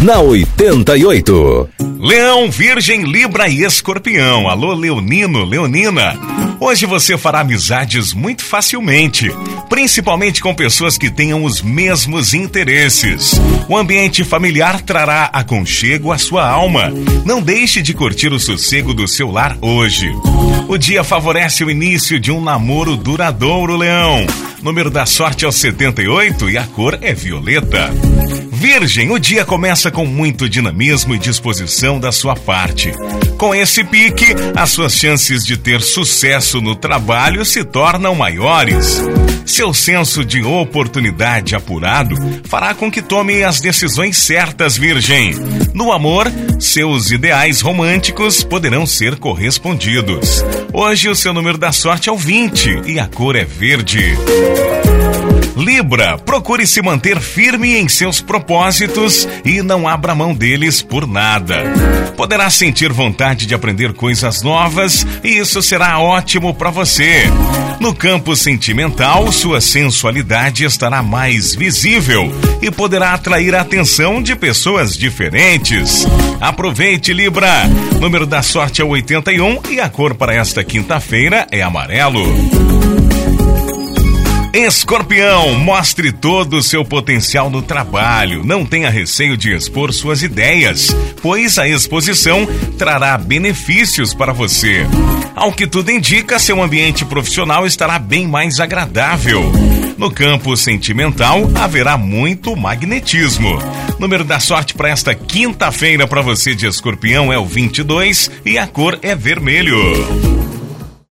Na 88. Leão, Virgem, Libra e Escorpião. Alô, Leonino, Leonina. Hoje você fará amizades muito facilmente, principalmente com pessoas que tenham os mesmos interesses. O ambiente familiar trará aconchego à sua alma. Não deixe de curtir o sossego do seu lar hoje. O dia favorece o início de um namoro duradouro, Leão. Número da sorte é o 78 e a cor é violeta. Virgem, o dia começa com muito dinamismo e disposição da sua parte. Com esse pique, as suas chances de ter sucesso no trabalho se tornam maiores. Seu senso de oportunidade apurado fará com que tome as decisões certas, Virgem. No amor, seus ideais românticos poderão ser correspondidos. Hoje o seu número da sorte é o 20 e a cor é verde. Libra, procure se manter firme em seus propósitos e não abra mão deles por nada. Poderá sentir vontade de aprender coisas novas e isso será ótimo para você. No campo sentimental, sua sensualidade estará mais visível e poderá atrair a atenção de pessoas diferentes. Aproveite, Libra! Número da sorte é 81 e a cor para esta quinta-feira é amarelo. Escorpião, mostre todo o seu potencial no trabalho. Não tenha receio de expor suas ideias, pois a exposição trará benefícios para você. Ao que tudo indica, seu ambiente profissional estará bem mais agradável. No campo sentimental, haverá muito magnetismo. Número da sorte para esta quinta-feira para você de escorpião é o 22 e a cor é vermelho.